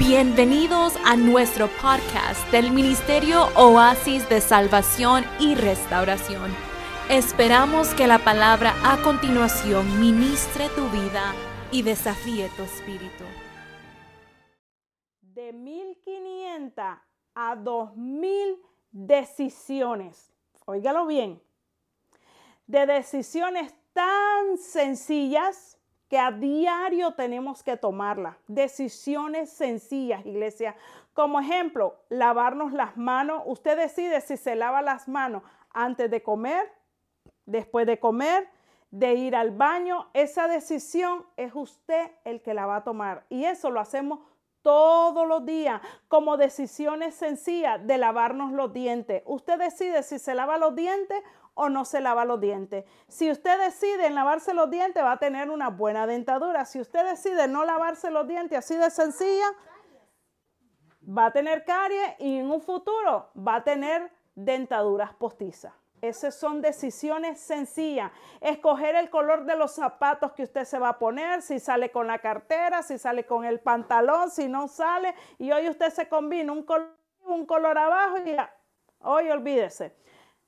Bienvenidos a nuestro podcast del Ministerio Oasis de Salvación y Restauración. Esperamos que la palabra a continuación ministre tu vida y desafíe tu espíritu. De 1500 a 2000 decisiones. Óigalo bien. De decisiones tan sencillas que a diario tenemos que tomarla. Decisiones sencillas, iglesia. Como ejemplo, lavarnos las manos. Usted decide si se lava las manos antes de comer, después de comer, de ir al baño. Esa decisión es usted el que la va a tomar. Y eso lo hacemos todos los días como decisiones sencillas de lavarnos los dientes. Usted decide si se lava los dientes o no se lava los dientes. Si usted decide en lavarse los dientes, va a tener una buena dentadura. Si usted decide no lavarse los dientes así de sencilla, va a tener caries y en un futuro va a tener dentaduras postizas. Esas son decisiones sencillas. Escoger el color de los zapatos que usted se va a poner, si sale con la cartera, si sale con el pantalón, si no sale. Y hoy usted se combina un color, un color abajo y ya, hoy olvídese.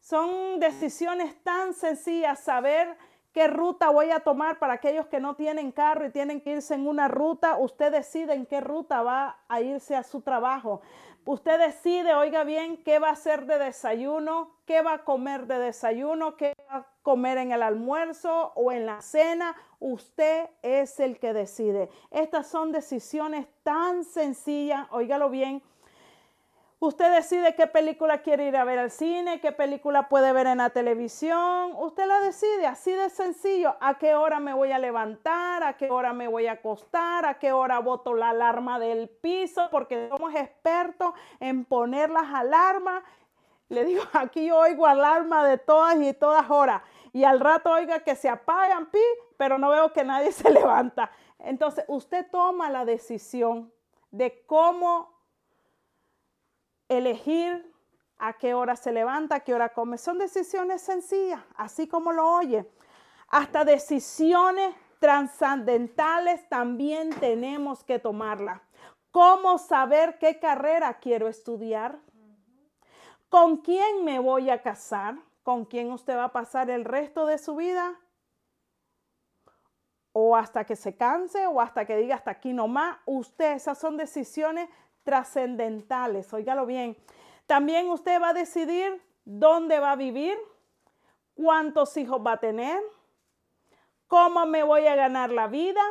Son decisiones tan sencillas, saber qué ruta voy a tomar para aquellos que no tienen carro y tienen que irse en una ruta. Usted decide en qué ruta va a irse a su trabajo. Usted decide, oiga bien, qué va a hacer de desayuno, qué va a comer de desayuno, qué va a comer en el almuerzo o en la cena. Usted es el que decide. Estas son decisiones tan sencillas, óigalo bien, Usted decide qué película quiere ir a ver al cine, qué película puede ver en la televisión. Usted la decide así de sencillo. ¿A qué hora me voy a levantar? ¿A qué hora me voy a acostar? ¿A qué hora boto la alarma del piso? Porque somos expertos en poner las alarmas. Le digo, aquí yo oigo alarma de todas y todas horas. Y al rato oiga que se apagan, pi, pero no veo que nadie se levanta. Entonces, usted toma la decisión de cómo elegir a qué hora se levanta, a qué hora come. Son decisiones sencillas, así como lo oye. Hasta decisiones trascendentales también tenemos que tomarlas. ¿Cómo saber qué carrera quiero estudiar? ¿Con quién me voy a casar? ¿Con quién usted va a pasar el resto de su vida? O hasta que se canse o hasta que diga hasta aquí nomás. Usted, esas son decisiones trascendentales, óigalo bien. También usted va a decidir dónde va a vivir, cuántos hijos va a tener, cómo me voy a ganar la vida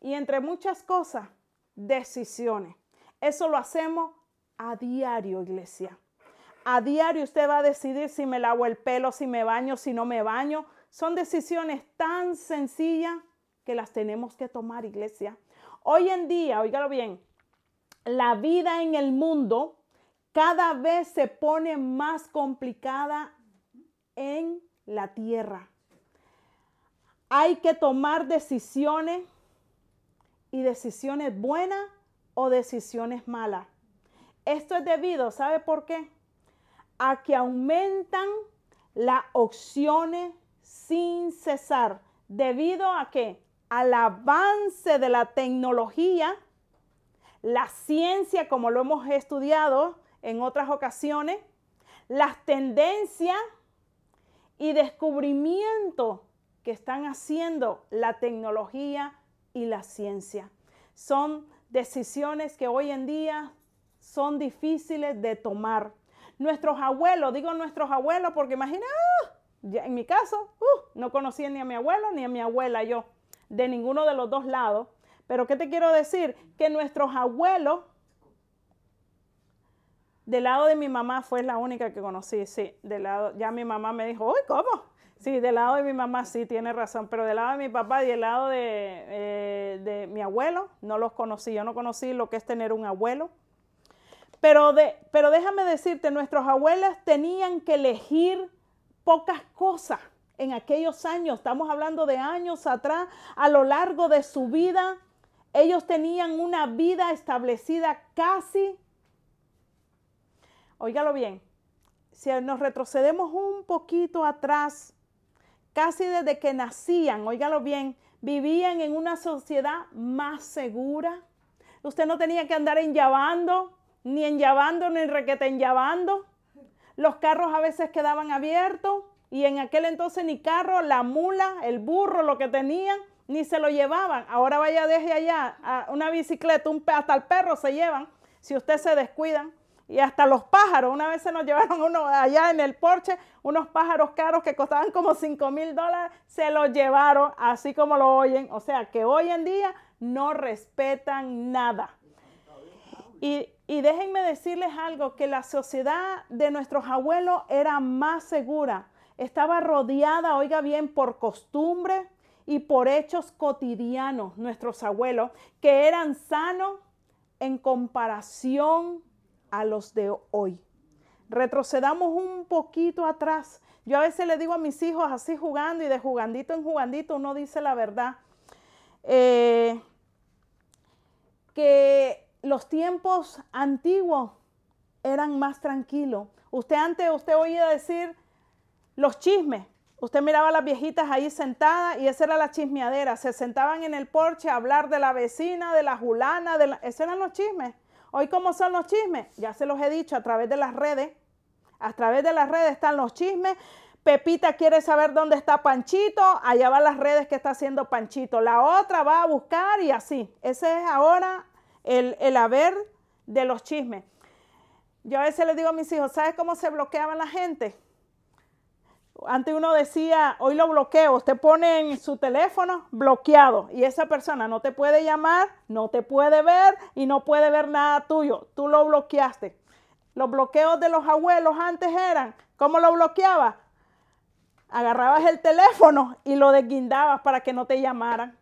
y entre muchas cosas, decisiones. Eso lo hacemos a diario, iglesia. A diario usted va a decidir si me lavo el pelo, si me baño, si no me baño. Son decisiones tan sencillas que las tenemos que tomar, iglesia. Hoy en día, óigalo bien, la vida en el mundo cada vez se pone más complicada en la tierra. Hay que tomar decisiones y decisiones buenas o decisiones malas. Esto es debido, ¿sabe por qué? A que aumentan las opciones sin cesar. ¿Debido a qué? Al avance de la tecnología la ciencia, como lo hemos estudiado en otras ocasiones, las tendencias y descubrimientos que están haciendo la tecnología y la ciencia. Son decisiones que hoy en día son difíciles de tomar. Nuestros abuelos, digo nuestros abuelos porque imagina, ¡ah! en mi caso, uh, no conocía ni a mi abuelo ni a mi abuela yo, de ninguno de los dos lados. Pero ¿qué te quiero decir? Que nuestros abuelos, del lado de mi mamá fue la única que conocí, sí, del lado, ya mi mamá me dijo, uy, ¿cómo? Sí, del lado de mi mamá sí, tiene razón, pero del lado de mi papá y del lado de, eh, de mi abuelo no los conocí, yo no conocí lo que es tener un abuelo. Pero, de, pero déjame decirte, nuestros abuelos tenían que elegir pocas cosas en aquellos años, estamos hablando de años atrás, a lo largo de su vida, ellos tenían una vida establecida casi, óigalo bien, si nos retrocedemos un poquito atrás, casi desde que nacían, óigalo bien, vivían en una sociedad más segura, Usted no tenía que andar enllavando, ni enllavando, ni requete enllavando. Los carros a veces quedaban abiertos y en aquel entonces ni carro, la mula, el burro, lo que tenían, ni se lo llevaban. Ahora vaya desde allá una bicicleta, un, hasta el perro se llevan, si usted se descuidan. Y hasta los pájaros, una vez se nos llevaron uno allá en el porche, unos pájaros caros que costaban como 5 mil dólares, se los llevaron, así como lo oyen. O sea que hoy en día no respetan nada. Y, y déjenme decirles algo, que la sociedad de nuestros abuelos era más segura. Estaba rodeada, oiga bien, por costumbre y por hechos cotidianos, nuestros abuelos, que eran sanos en comparación a los de hoy. Retrocedamos un poquito atrás. Yo a veces le digo a mis hijos así jugando y de jugandito en jugandito uno dice la verdad. Eh, que los tiempos antiguos eran más tranquilos. Usted antes, usted oía decir los chismes. Usted miraba a las viejitas ahí sentadas y esa era la chismeadera. Se sentaban en el porche a hablar de la vecina, de la julana, de la... esos eran los chismes. Hoy, ¿cómo son los chismes? Ya se los he dicho a través de las redes. A través de las redes están los chismes. Pepita quiere saber dónde está Panchito, allá van las redes que está haciendo Panchito. La otra va a buscar y así. Ese es ahora el, el haber de los chismes. Yo a veces les digo a mis hijos, ¿sabes cómo se bloqueaban la gente? Antes uno decía, hoy lo bloqueo, usted pone en su teléfono bloqueado y esa persona no te puede llamar, no te puede ver y no puede ver nada tuyo. Tú lo bloqueaste. Los bloqueos de los abuelos antes eran, ¿cómo lo bloqueabas? Agarrabas el teléfono y lo desguindabas para que no te llamaran.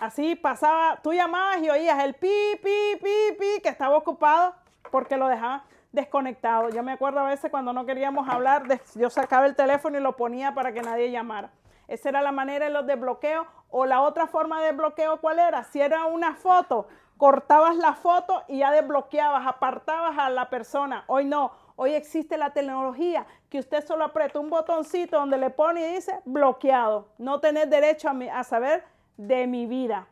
Así pasaba, tú llamabas y oías el pi, pi, pi, pi, que estaba ocupado porque lo dejaba desconectado. Yo me acuerdo a veces cuando no queríamos hablar, yo sacaba el teléfono y lo ponía para que nadie llamara. Esa era la manera de los desbloqueos. O la otra forma de bloqueo, ¿cuál era? Si era una foto, cortabas la foto y ya desbloqueabas, apartabas a la persona. Hoy no. Hoy existe la tecnología que usted solo aprieta un botoncito donde le pone y dice bloqueado. No tenés derecho a saber de mi vida.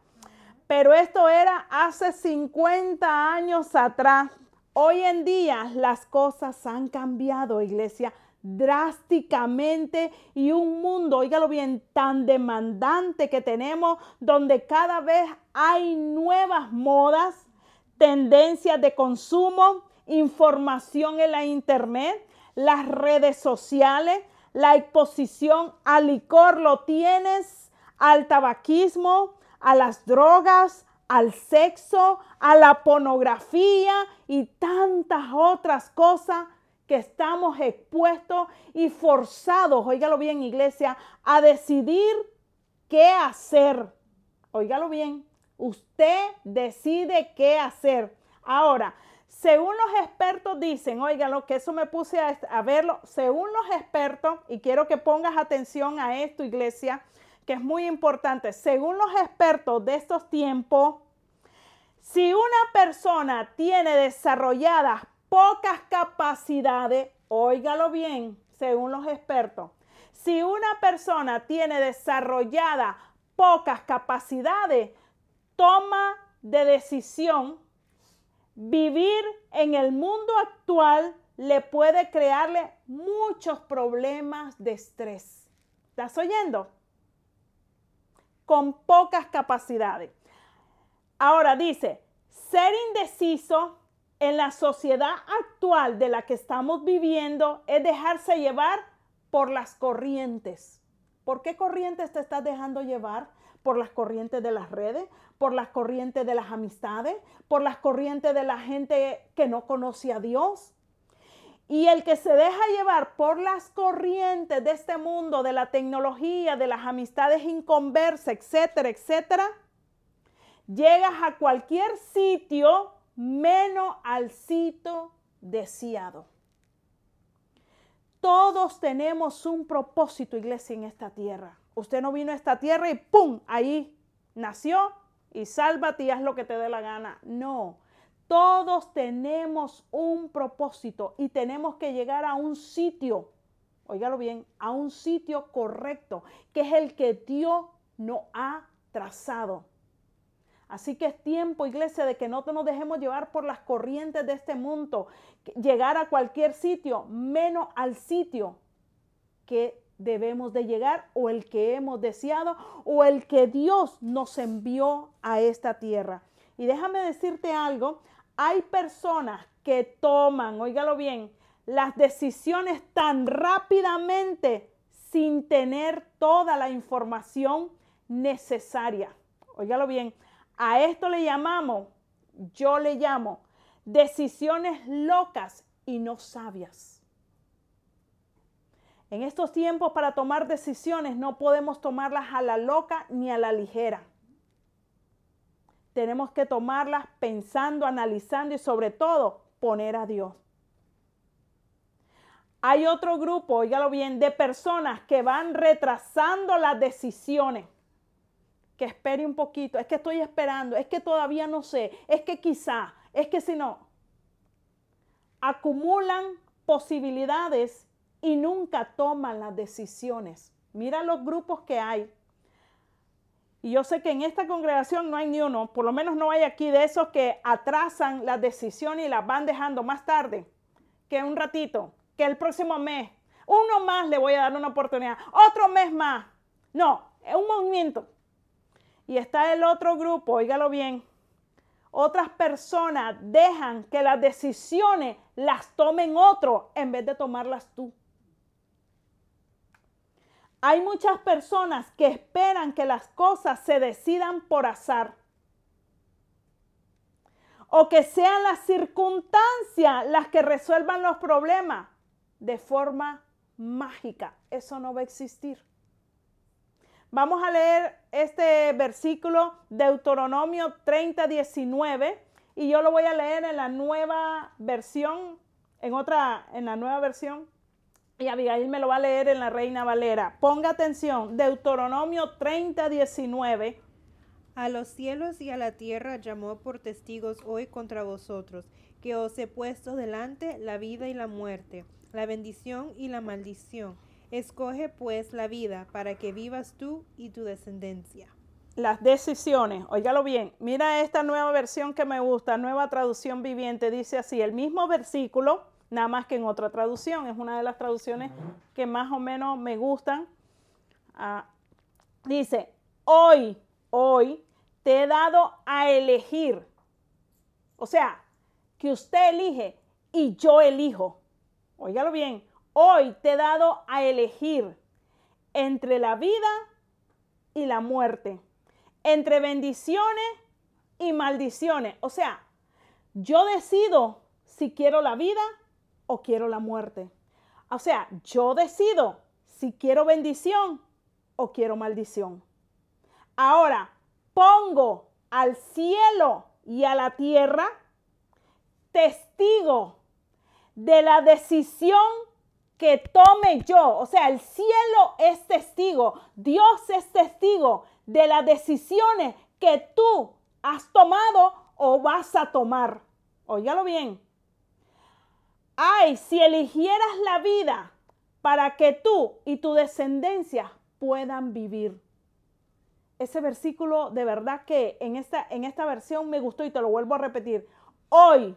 Pero esto era hace 50 años atrás. Hoy en día las cosas han cambiado, iglesia, drásticamente y un mundo, oígalo bien, tan demandante que tenemos, donde cada vez hay nuevas modas, tendencias de consumo, información en la internet, las redes sociales, la exposición al licor lo tienes, al tabaquismo, a las drogas, al sexo, a la pornografía y tantas otras cosas que estamos expuestos y forzados, óigalo bien iglesia, a decidir qué hacer. Óigalo bien, usted decide qué hacer. Ahora, según los expertos dicen, óigalo, que eso me puse a, a verlo, según los expertos, y quiero que pongas atención a esto, iglesia, que es muy importante. Según los expertos de estos tiempos, si una persona tiene desarrolladas pocas capacidades, óigalo bien, según los expertos, si una persona tiene desarrolladas pocas capacidades, toma de decisión, vivir en el mundo actual le puede crearle muchos problemas de estrés. ¿Estás oyendo? Con pocas capacidades. Ahora dice, ser indeciso en la sociedad actual de la que estamos viviendo es dejarse llevar por las corrientes. ¿Por qué corrientes te estás dejando llevar? Por las corrientes de las redes, por las corrientes de las amistades, por las corrientes de la gente que no conoce a Dios. Y el que se deja llevar por las corrientes de este mundo, de la tecnología, de las amistades inconversas, etcétera, etcétera, llegas a cualquier sitio menos al sitio deseado. Todos tenemos un propósito, iglesia, en esta tierra. Usted no vino a esta tierra y ¡pum! Ahí nació y sálvate y haz lo que te dé la gana. No, todos tenemos un propósito y tenemos que llegar a un sitio, óigalo bien, a un sitio correcto, que es el que Dios nos ha trazado. Así que es tiempo, iglesia, de que no nos dejemos llevar por las corrientes de este mundo, llegar a cualquier sitio, menos al sitio que debemos de llegar o el que hemos deseado o el que Dios nos envió a esta tierra. Y déjame decirte algo, hay personas que toman, óigalo bien, las decisiones tan rápidamente sin tener toda la información necesaria. Óigalo bien, a esto le llamamos, yo le llamo, decisiones locas y no sabias. En estos tiempos para tomar decisiones no podemos tomarlas a la loca ni a la ligera. Tenemos que tomarlas pensando, analizando y sobre todo poner a Dios. Hay otro grupo, óigalo bien, de personas que van retrasando las decisiones. Que espere un poquito, es que estoy esperando, es que todavía no sé, es que quizá, es que si no. Acumulan posibilidades y nunca toman las decisiones. Mira los grupos que hay. Y yo sé que en esta congregación no hay ni uno, por lo menos no hay aquí de esos que atrasan las decisiones y las van dejando más tarde, que un ratito, que el próximo mes. Uno más le voy a dar una oportunidad, otro mes más. No, es un movimiento. Y está el otro grupo, óigalo bien. Otras personas dejan que las decisiones las tomen otro en vez de tomarlas tú. Hay muchas personas que esperan que las cosas se decidan por azar. O que sean las circunstancias las que resuelvan los problemas de forma mágica. Eso no va a existir. Vamos a leer este versículo Deuteronomio 30, 19 y yo lo voy a leer en la nueva versión, en otra, en la nueva versión y Abigail me lo va a leer en la Reina Valera. Ponga atención, Deuteronomio 30, 19. A los cielos y a la tierra llamó por testigos hoy contra vosotros, que os he puesto delante la vida y la muerte, la bendición y la maldición. Escoge pues la vida para que vivas tú y tu descendencia. Las decisiones, óigalo bien, mira esta nueva versión que me gusta, nueva traducción viviente, dice así, el mismo versículo, nada más que en otra traducción. Es una de las traducciones que más o menos me gustan. Ah, dice, hoy, hoy te he dado a elegir. O sea, que usted elige y yo elijo. Óigalo bien, hoy te he dado a elegir entre la vida y la muerte, entre bendiciones y maldiciones. O sea, yo decido si quiero la vida o quiero la muerte. O sea, yo decido si quiero bendición o quiero maldición. Ahora, pongo al cielo y a la tierra testigo de la decisión que tome yo. O sea, el cielo es testigo, Dios es testigo de las decisiones que tú has tomado o vas a tomar. Óigalo bien. Ay, si eligieras la vida para que tú y tu descendencia puedan vivir. Ese versículo de verdad que en esta, en esta versión me gustó y te lo vuelvo a repetir. Hoy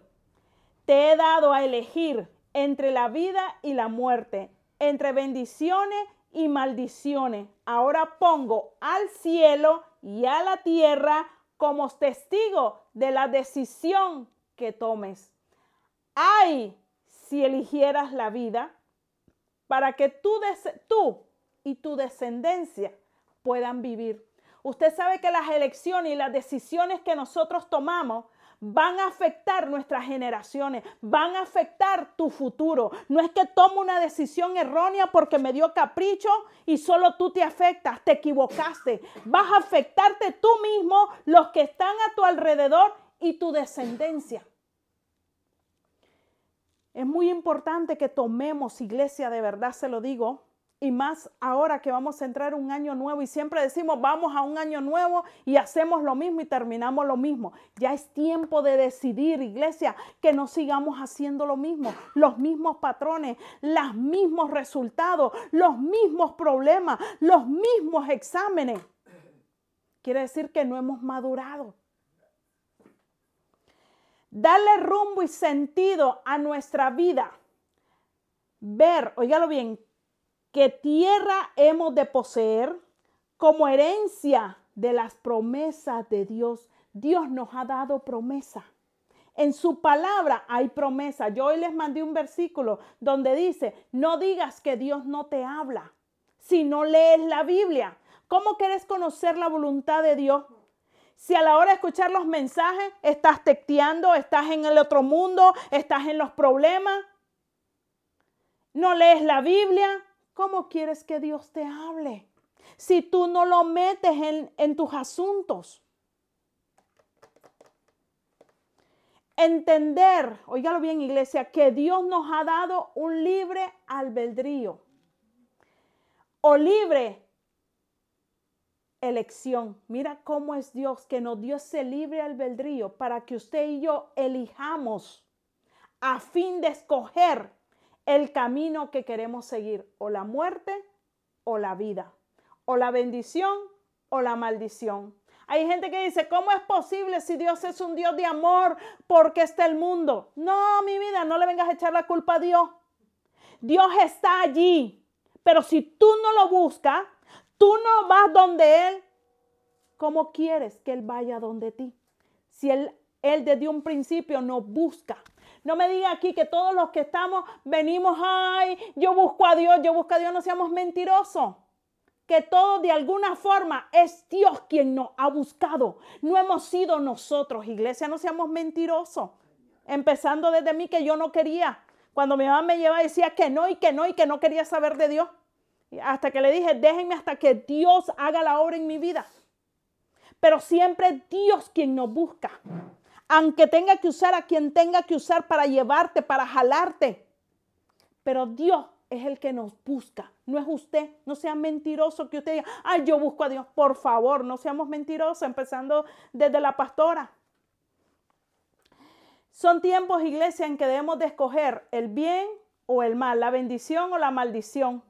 te he dado a elegir entre la vida y la muerte, entre bendiciones y maldiciones. Ahora pongo al cielo y a la tierra como testigo de la decisión que tomes. Ay, si eligieras la vida para que tú, y tu descendencia puedan vivir. Usted sabe que las elecciones y las decisiones que nosotros tomamos van a afectar nuestras generaciones, van a afectar tu futuro. No es que tomo una decisión errónea porque me dio capricho y solo tú te afectas, te equivocaste. Vas a afectarte tú mismo, los que están a tu alrededor y tu descendencia. Es muy importante que tomemos iglesia, de verdad se lo digo, y más ahora que vamos a entrar un año nuevo y siempre decimos vamos a un año nuevo y hacemos lo mismo y terminamos lo mismo. Ya es tiempo de decidir, iglesia, que no sigamos haciendo lo mismo, los mismos patrones, los mismos resultados, los mismos problemas, los mismos exámenes. Quiere decir que no hemos madurado. Darle rumbo y sentido a nuestra vida. Ver, óigalo bien, que tierra hemos de poseer como herencia de las promesas de Dios. Dios nos ha dado promesa. En su palabra hay promesa. Yo hoy les mandé un versículo donde dice, no digas que Dios no te habla si no lees la Biblia. ¿Cómo quieres conocer la voluntad de Dios? Si a la hora de escuchar los mensajes estás tecteando, estás en el otro mundo, estás en los problemas, no lees la Biblia, ¿cómo quieres que Dios te hable? Si tú no lo metes en, en tus asuntos. Entender, oígalo bien iglesia, que Dios nos ha dado un libre albedrío o libre elección. Mira cómo es Dios que nos dio ese libre albedrío para que usted y yo elijamos a fin de escoger el camino que queremos seguir, o la muerte o la vida, o la bendición o la maldición. Hay gente que dice, ¿cómo es posible si Dios es un Dios de amor? porque está el mundo? No, mi vida, no le vengas a echar la culpa a Dios. Dios está allí. Pero si tú no lo buscas, tú no vas donde Él, ¿cómo quieres que Él vaya donde ti? Si Él, desde un principio no busca. No me diga aquí que todos los que estamos venimos, ay, yo busco a Dios, yo busco a Dios, no seamos mentirosos que todo de alguna forma es Dios quien nos ha buscado. No hemos sido nosotros, iglesia, no seamos mentirosos. Empezando desde mí que yo no quería. Cuando mi mamá me llevaba decía que no y que no y que no quería saber de Dios. Hasta que le dije, déjenme hasta que Dios haga la obra en mi vida. Pero siempre Dios quien nos busca. Aunque tenga que usar a quien tenga que usar para llevarte, para jalarte. Pero Dios es el que nos busca, no es usted. No sea mentiroso que usted diga, ay, yo busco a Dios. Por favor, no seamos mentirosos, empezando desde la pastora. Son tiempos, iglesia, en que debemos de escoger el bien o el mal, la bendición o la maldición.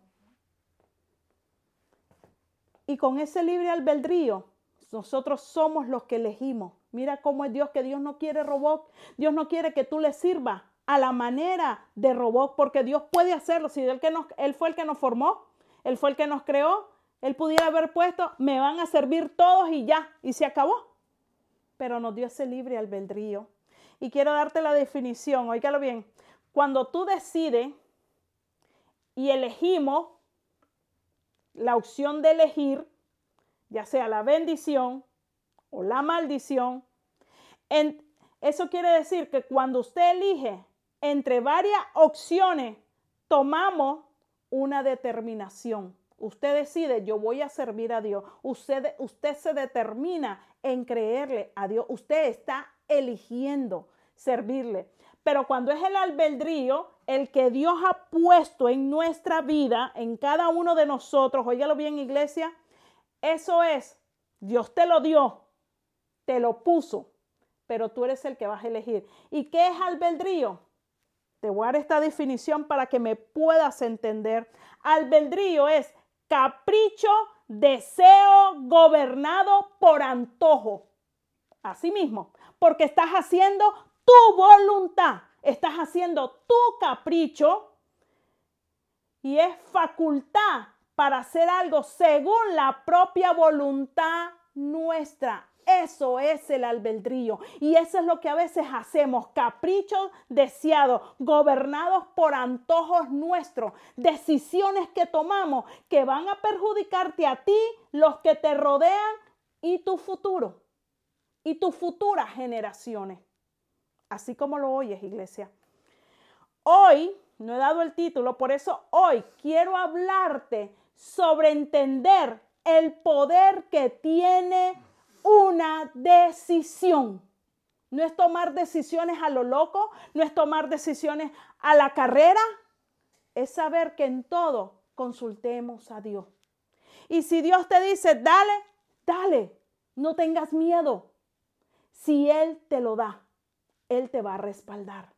Y con ese libre albedrío, nosotros somos los que elegimos. Mira cómo es Dios, que Dios no quiere robot. Dios no quiere que tú le sirvas a la manera de robot, porque Dios puede hacerlo. Si él, que nos, él fue el que nos formó, Él fue el que nos creó, Él pudiera haber puesto, me van a servir todos y ya, y se acabó. Pero nos dio ese libre albedrío. Y quiero darte la definición, óigalo bien. Cuando tú decides y elegimos la opción de elegir, ya sea la bendición o la maldición, eso quiere decir que cuando usted elige entre varias opciones, tomamos una determinación. Usted decide, yo voy a servir a Dios. Usted, usted se determina en creerle a Dios. Usted está eligiendo servirle. Pero cuando es el albedrío, el que Dios ha puesto en nuestra vida, en cada uno de nosotros, óigalo bien iglesia, eso es, Dios te lo dio, te lo puso, pero tú eres el que vas a elegir. ¿Y qué es albedrío? Te voy a dar esta definición para que me puedas entender. Albedrío es capricho, deseo gobernado por antojo. Así mismo, porque estás haciendo tu voluntad, estás haciendo tu capricho y es facultad para hacer algo según la propia voluntad nuestra. Eso es el albedrío. Y eso es lo que a veces hacemos. Caprichos deseados, gobernados por antojos nuestros. Decisiones que tomamos que van a perjudicarte a ti, los que te rodean y tu futuro. Y tus futuras generaciones. Así como lo oyes, iglesia. Hoy, no he dado el título, por eso hoy quiero hablarte sobre entender el poder que tiene una decisión. No es tomar decisiones a lo loco, no es tomar decisiones a la carrera, es saber que en todo consultemos a Dios. Y si Dios te dice, dale, dale, no tengas miedo. Si Él te lo da, Él te va a respaldar.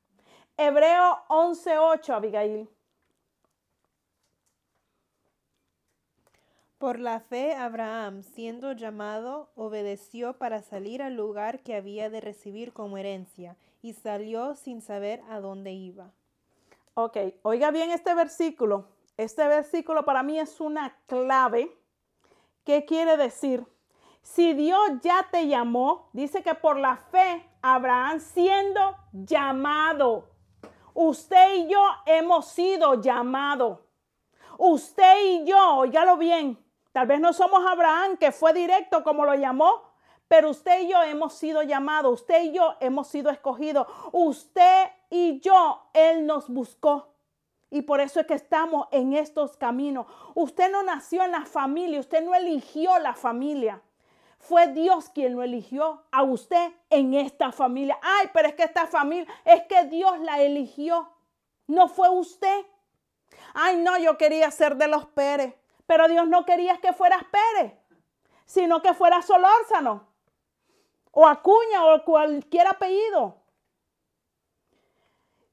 Hebreo 11:8, Abigail. Por la fe, Abraham, siendo llamado, obedeció para salir al lugar que había de recibir como herencia, y salió sin saber a dónde iba. Ok, oiga bien este versículo. Este versículo para mí es una clave. ¿Qué quiere decir? Si Dios ya te llamó, dice que por la fe, Abraham siendo llamado, usted y yo hemos sido llamados. Usted y yo, oígalo bien, Tal vez no somos Abraham, que fue directo como lo llamó, pero usted y yo hemos sido llamados, usted y yo hemos sido escogidos, usted y yo, Él nos buscó. Y por eso es que estamos en estos caminos. Usted no nació en la familia, usted no eligió la familia. Fue Dios quien lo eligió a usted en esta familia. Ay, pero es que esta familia, es que Dios la eligió. No fue usted. Ay, no, yo quería ser de los Pérez. Pero Dios no quería que fueras Pérez, sino que fueras Solórzano o Acuña o cualquier apellido.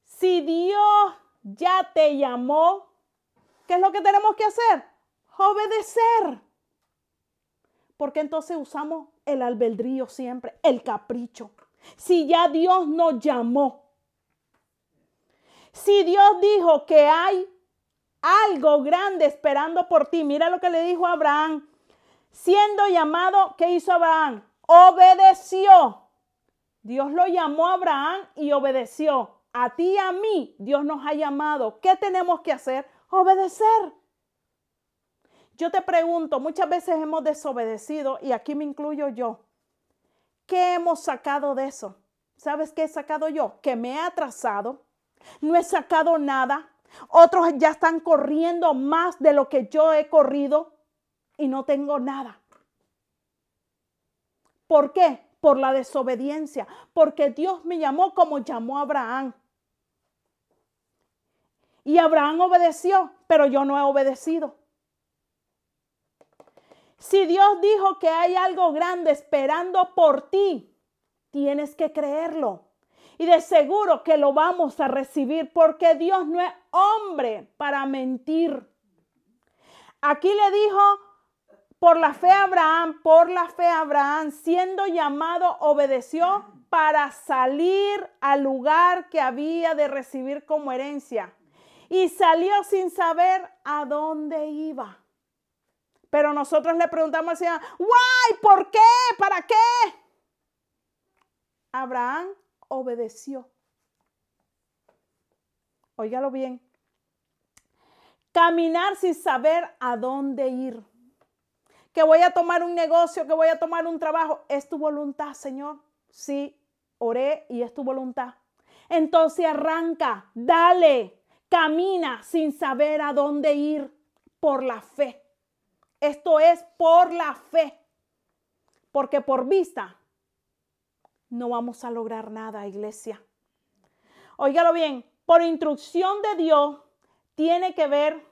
Si Dios ya te llamó, ¿qué es lo que tenemos que hacer? Obedecer. Porque entonces usamos el albedrío siempre, el capricho. Si ya Dios nos llamó, si Dios dijo que hay algo grande esperando por ti. Mira lo que le dijo Abraham. Siendo llamado, ¿qué hizo Abraham? Obedeció. Dios lo llamó a Abraham y obedeció. A ti y a mí Dios nos ha llamado. ¿Qué tenemos que hacer? Obedecer. Yo te pregunto, muchas veces hemos desobedecido y aquí me incluyo yo. ¿Qué hemos sacado de eso? ¿Sabes qué he sacado yo? Que me he atrasado, no he sacado nada, otros ya están corriendo más de lo que yo he corrido y no tengo nada. ¿Por qué? Por la desobediencia. Porque Dios me llamó como llamó a Abraham. Y Abraham obedeció, pero yo no he obedecido. Si Dios dijo que hay algo grande esperando por ti, tienes que creerlo. Y de seguro que lo vamos a recibir porque Dios no es hombre para mentir. Aquí le dijo, por la fe Abraham, por la fe Abraham, siendo llamado, obedeció para salir al lugar que había de recibir como herencia. Y salió sin saber a dónde iba. Pero nosotros le preguntamos al Señor, guay, ¿por qué? ¿Para qué? Abraham obedeció. Óigalo bien. Caminar sin saber a dónde ir. Que voy a tomar un negocio, que voy a tomar un trabajo. ¿Es tu voluntad, Señor? Sí, oré y es tu voluntad. Entonces arranca, dale, camina sin saber a dónde ir por la fe. Esto es por la fe. Porque por vista no vamos a lograr nada, iglesia. Óigalo bien, por instrucción de Dios tiene que ver,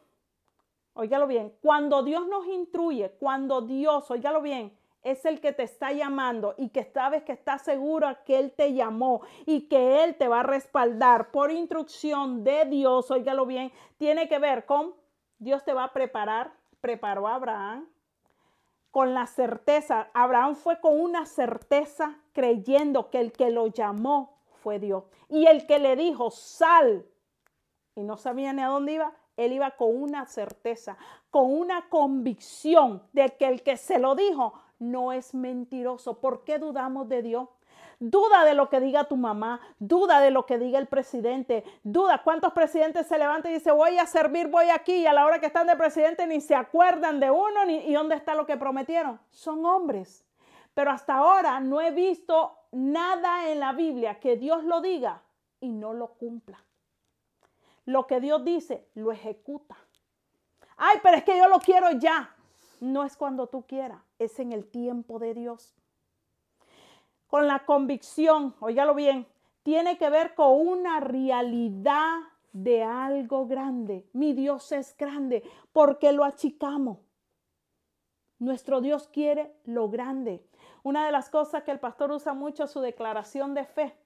óigalo bien, cuando Dios nos instruye, cuando Dios, óigalo bien, es el que te está llamando y que sabes que está seguro que Él te llamó y que Él te va a respaldar por instrucción de Dios, óigalo bien, tiene que ver con Dios te va a preparar, preparó a Abraham, con la certeza, Abraham fue con una certeza creyendo que el que lo llamó fue Dios. Y el que le dijo, sal, y no sabía ni a dónde iba, él iba con una certeza, con una convicción de que el que se lo dijo no es mentiroso. ¿Por qué dudamos de Dios? Duda de lo que diga tu mamá, duda de lo que diga el presidente, duda cuántos presidentes se levantan y dicen voy a servir, voy aquí y a la hora que están de presidente ni se acuerdan de uno ni y dónde está lo que prometieron. Son hombres. Pero hasta ahora no he visto nada en la Biblia que Dios lo diga y no lo cumpla. Lo que Dios dice, lo ejecuta. Ay, pero es que yo lo quiero ya. No es cuando tú quieras, es en el tiempo de Dios con la convicción, óigalo bien, tiene que ver con una realidad de algo grande. Mi Dios es grande porque lo achicamos. Nuestro Dios quiere lo grande. Una de las cosas que el pastor usa mucho es su declaración de fe.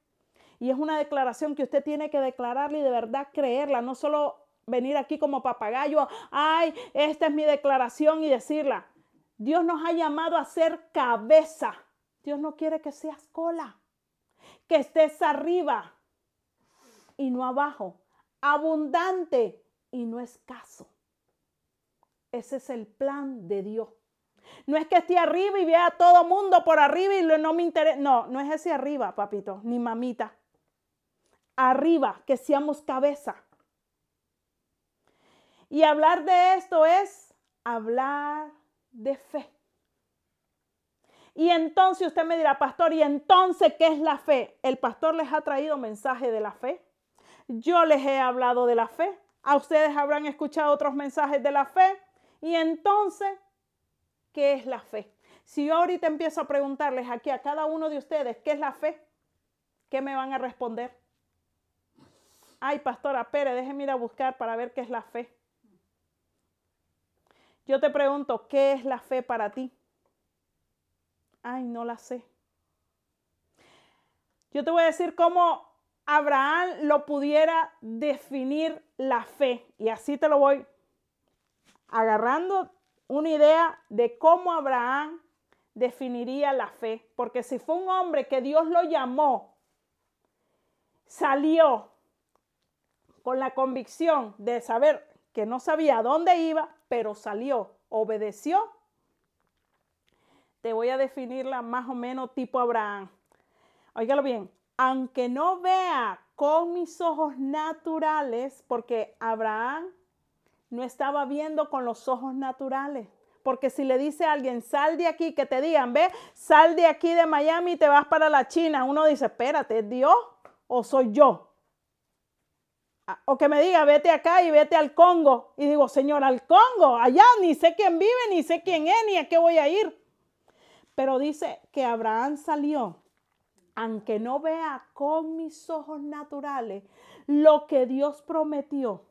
Y es una declaración que usted tiene que declararle y de verdad creerla, no solo venir aquí como papagayo, ay, esta es mi declaración y decirla. Dios nos ha llamado a ser cabeza. Dios no quiere que seas cola, que estés arriba y no abajo, abundante y no escaso. Ese es el plan de Dios. No es que esté arriba y vea a todo mundo por arriba y no me interesa. No, no es ese arriba, papito, ni mamita. Arriba, que seamos cabeza. Y hablar de esto es hablar de fe. Y entonces usted me dirá, pastor, ¿y entonces qué es la fe? El pastor les ha traído mensaje de la fe. Yo les he hablado de la fe. A ustedes habrán escuchado otros mensajes de la fe. Y entonces, ¿qué es la fe? Si yo ahorita empiezo a preguntarles aquí a cada uno de ustedes, ¿qué es la fe? ¿Qué me van a responder? Ay, pastora Pérez, déjeme ir a buscar para ver qué es la fe. Yo te pregunto, ¿qué es la fe para ti? Ay, no la sé. Yo te voy a decir cómo Abraham lo pudiera definir la fe. Y así te lo voy agarrando una idea de cómo Abraham definiría la fe. Porque si fue un hombre que Dios lo llamó, salió con la convicción de saber que no sabía dónde iba, pero salió, obedeció. Te voy a definirla más o menos tipo Abraham. Óigalo bien, aunque no vea con mis ojos naturales, porque Abraham no estaba viendo con los ojos naturales. Porque si le dice a alguien, sal de aquí, que te digan, ve, sal de aquí de Miami y te vas para la China, uno dice, espérate, ¿es Dios o soy yo? o que me diga, vete acá y vete al Congo. Y digo, Señor, al Congo, allá ni sé quién vive, ni sé quién es, ni a qué voy a ir. Pero dice que Abraham salió, aunque no vea con mis ojos naturales lo que Dios prometió,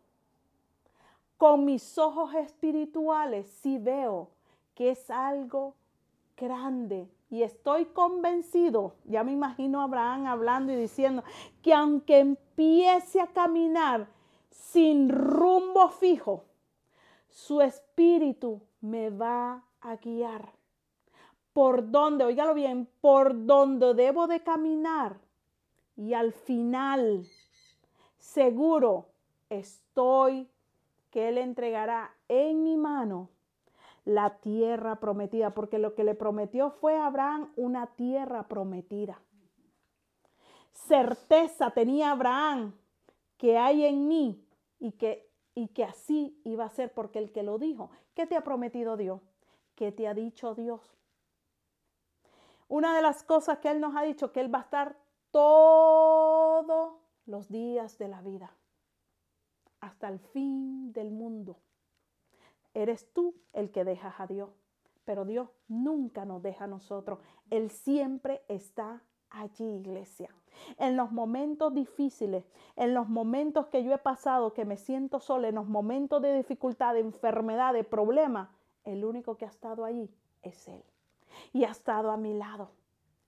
con mis ojos espirituales sí veo que es algo grande, y estoy convencido, ya me imagino a Abraham hablando y diciendo, que aunque empiece a caminar sin rumbo fijo, su espíritu me va a guiar. Por donde, oígalo bien, por donde debo de caminar. Y al final, seguro, estoy que Él entregará en mi mano la tierra prometida, porque lo que le prometió fue a Abraham una tierra prometida. Certeza tenía Abraham que hay en mí y que, y que así iba a ser, porque el que lo dijo, ¿qué te ha prometido Dios? ¿Qué te ha dicho Dios? Una de las cosas que Él nos ha dicho, que Él va a estar todos los días de la vida, hasta el fin del mundo. Eres tú el que dejas a Dios, pero Dios nunca nos deja a nosotros. Él siempre está allí, iglesia. En los momentos difíciles, en los momentos que yo he pasado, que me siento sola, en los momentos de dificultad, de enfermedad, de problema, el único que ha estado allí es Él. Y ha estado a mi lado,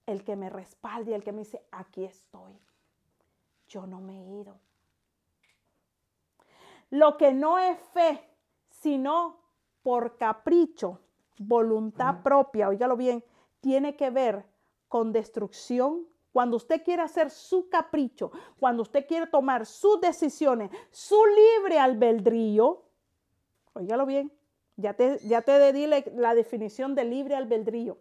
el que me respalda y el que me dice, aquí estoy. Yo no me he ido. Lo que no es fe sino por capricho, voluntad propia, oígalo bien, tiene que ver con destrucción. Cuando usted quiere hacer su capricho, cuando usted quiere tomar sus decisiones, su libre albedrío, oígalo bien, ya te, ya te di la definición de libre albedrío.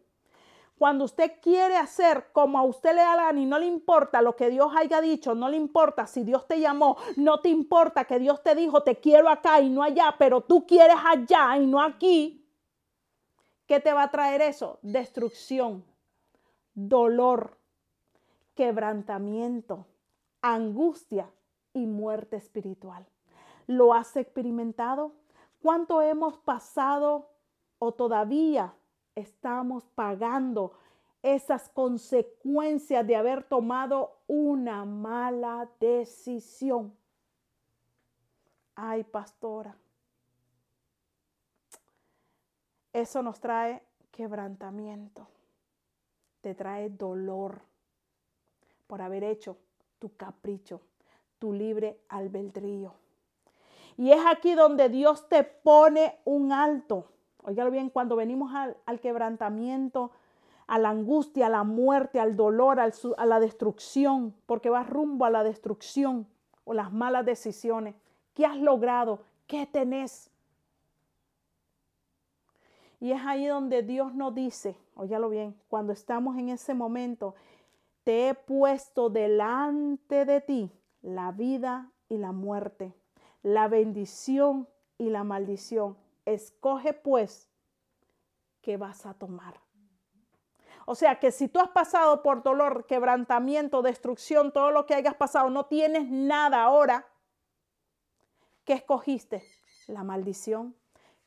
Cuando usted quiere hacer como a usted le da y no le importa lo que Dios haya dicho, no le importa si Dios te llamó, no te importa que Dios te dijo te quiero acá y no allá, pero tú quieres allá y no aquí, ¿qué te va a traer eso? Destrucción, dolor, quebrantamiento, angustia y muerte espiritual. ¿Lo has experimentado? ¿Cuánto hemos pasado o todavía estamos pagando esas consecuencias de haber tomado una mala decisión. Ay, pastora. Eso nos trae quebrantamiento, te trae dolor por haber hecho tu capricho, tu libre albedrío. Y es aquí donde Dios te pone un alto. Óigalo bien, cuando venimos al, quebrantamiento, a la angustia, a la muerte, al dolor, a la destrucción, porque vas rumbo a la destrucción o las malas decisiones. ¿Qué has logrado? ¿Qué tenés? Y es ahí donde Dios nos dice, óyalo bien, cuando estamos en ese momento, te he puesto delante de ti la vida y la muerte, la bendición y la maldición. Escoge pues qué vas a tomar. O sea que si tú has pasado por dolor, quebrantamiento, destrucción, todo lo que hayas pasado, no tienes nada ahora, ¿qué escogiste? La maldición.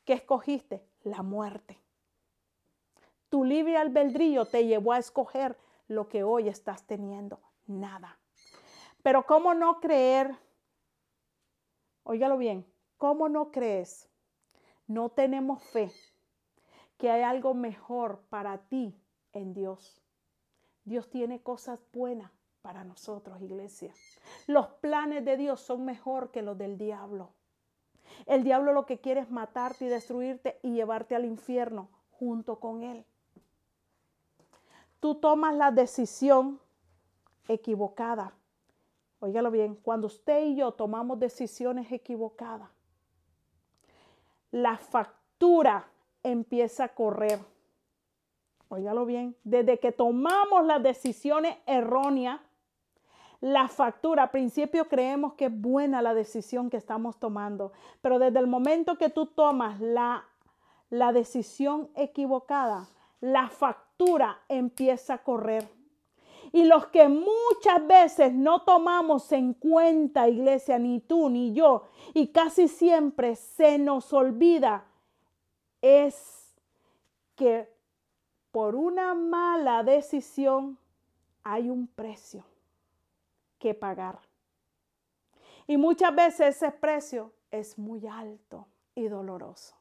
¿Qué escogiste? La muerte. Tu libre albedrío te llevó a escoger lo que hoy estás teniendo. Nada. Pero ¿cómo no creer? Óigalo bien, ¿cómo no crees? No tenemos fe que hay algo mejor para ti en Dios. Dios tiene cosas buenas para nosotros, iglesia. Los planes de Dios son mejor que los del diablo. El diablo lo que quiere es matarte y destruirte y llevarte al infierno junto con él. Tú tomas la decisión equivocada. Óigalo bien, cuando usted y yo tomamos decisiones equivocadas, la factura empieza a correr óigalo bien, desde que tomamos las decisiones erróneas, la factura, al principio creemos que es buena la decisión que estamos tomando, pero desde el momento que tú tomas la, la decisión equivocada, la factura empieza a correr. Y los que muchas veces no tomamos en cuenta, iglesia, ni tú ni yo, y casi siempre se nos olvida, es que por una mala decisión hay un precio que pagar. Y muchas veces ese precio es muy alto y doloroso.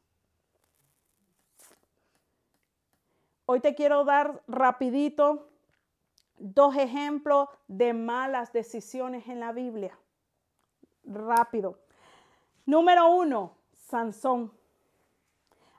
Hoy te quiero dar rapidito dos ejemplos de malas decisiones en la Biblia. Rápido. Número uno, Sansón.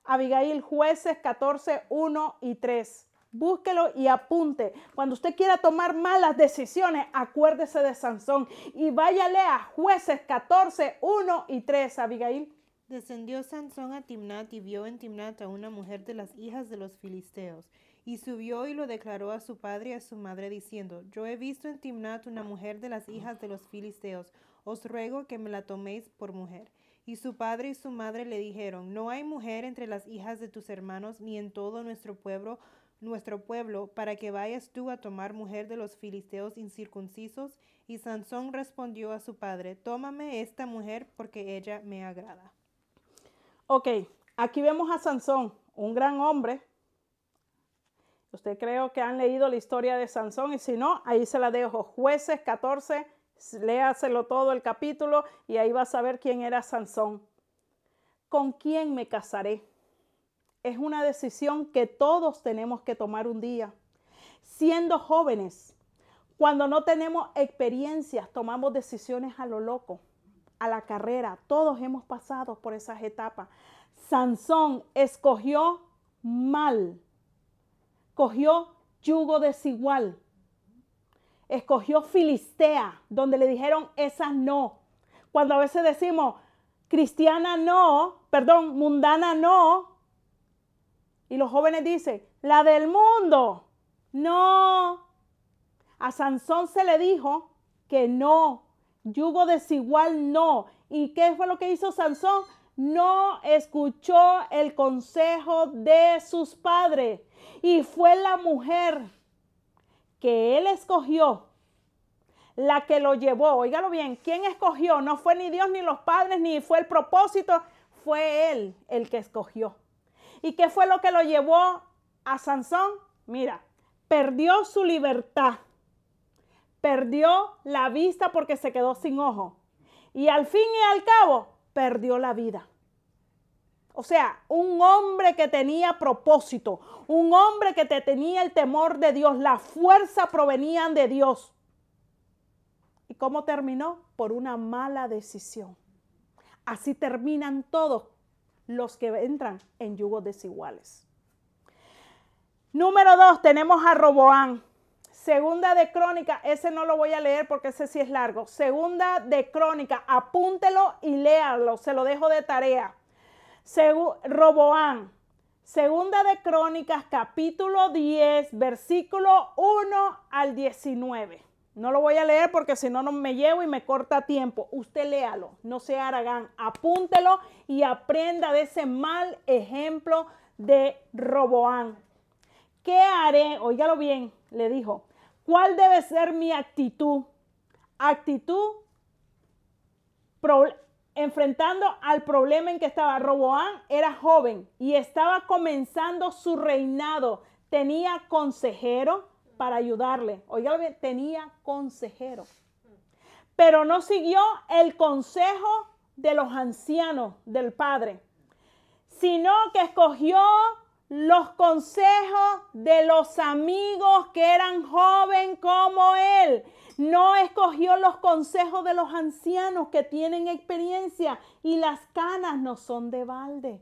Abigail, jueces 14, 1 y 3. Búsquelo y apunte. Cuando usted quiera tomar malas decisiones, acuérdese de Sansón y váyale a jueces 14, 1 y 3, Abigail. Descendió Sansón a Timnat y vio en Timnat a una mujer de las hijas de los filisteos. Y subió y lo declaró a su padre y a su madre diciendo, Yo he visto en Timnat una mujer de las hijas de los filisteos, os ruego que me la toméis por mujer. Y su padre y su madre le dijeron, no hay mujer entre las hijas de tus hermanos ni en todo nuestro pueblo, nuestro pueblo, para que vayas tú a tomar mujer de los filisteos incircuncisos. Y Sansón respondió a su padre, tómame esta mujer porque ella me agrada. Ok, aquí vemos a Sansón, un gran hombre. Usted creo que han leído la historia de Sansón y si no, ahí se la dejo. Jueces 14, léaselo todo el capítulo y ahí vas a ver quién era Sansón. ¿Con quién me casaré? Es una decisión que todos tenemos que tomar un día. Siendo jóvenes, cuando no tenemos experiencias, tomamos decisiones a lo loco, a la carrera. Todos hemos pasado por esas etapas. Sansón escogió mal, cogió yugo desigual escogió Filistea, donde le dijeron esas no. Cuando a veces decimos cristiana no, perdón, mundana no, y los jóvenes dicen, la del mundo, no. A Sansón se le dijo que no, yugo desigual no. ¿Y qué fue lo que hizo Sansón? No escuchó el consejo de sus padres y fue la mujer que él escogió, la que lo llevó, óigalo bien, ¿quién escogió? No fue ni Dios ni los padres, ni fue el propósito, fue él el que escogió. ¿Y qué fue lo que lo llevó a Sansón? Mira, perdió su libertad, perdió la vista porque se quedó sin ojo y al fin y al cabo perdió la vida. O sea, un hombre que tenía propósito, un hombre que te tenía el temor de Dios, la fuerza provenían de Dios. ¿Y cómo terminó? Por una mala decisión. Así terminan todos los que entran en yugos desiguales. Número dos, tenemos a Roboán. Segunda de Crónica, ese no lo voy a leer porque ese sí es largo. Segunda de Crónica, apúntelo y léalo, se lo dejo de tarea. Roboán, Segunda de Crónicas, capítulo 10, versículo 1 al 19. No lo voy a leer porque si no, no me llevo y me corta tiempo. Usted léalo, no sea Aragán, apúntelo y aprenda de ese mal ejemplo de Roboán. ¿Qué haré? Óigalo bien, le dijo. ¿Cuál debe ser mi actitud? Actitud enfrentando al problema en que estaba. Roboán era joven y estaba comenzando su reinado. Tenía consejero para ayudarle. Bien, tenía consejero. Pero no siguió el consejo de los ancianos del padre, sino que escogió los consejos de los amigos que eran joven como él. No escogió los consejos de los ancianos que tienen experiencia y las canas no son de balde.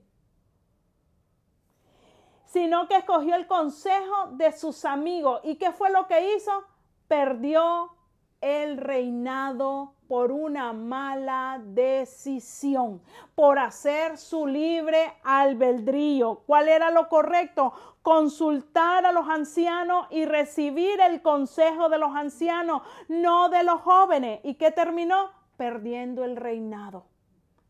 Sino que escogió el consejo de sus amigos. ¿Y qué fue lo que hizo? Perdió el reinado por una mala decisión, por hacer su libre albedrío. ¿Cuál era lo correcto? Consultar a los ancianos y recibir el consejo de los ancianos, no de los jóvenes. ¿Y qué terminó? Perdiendo el reinado.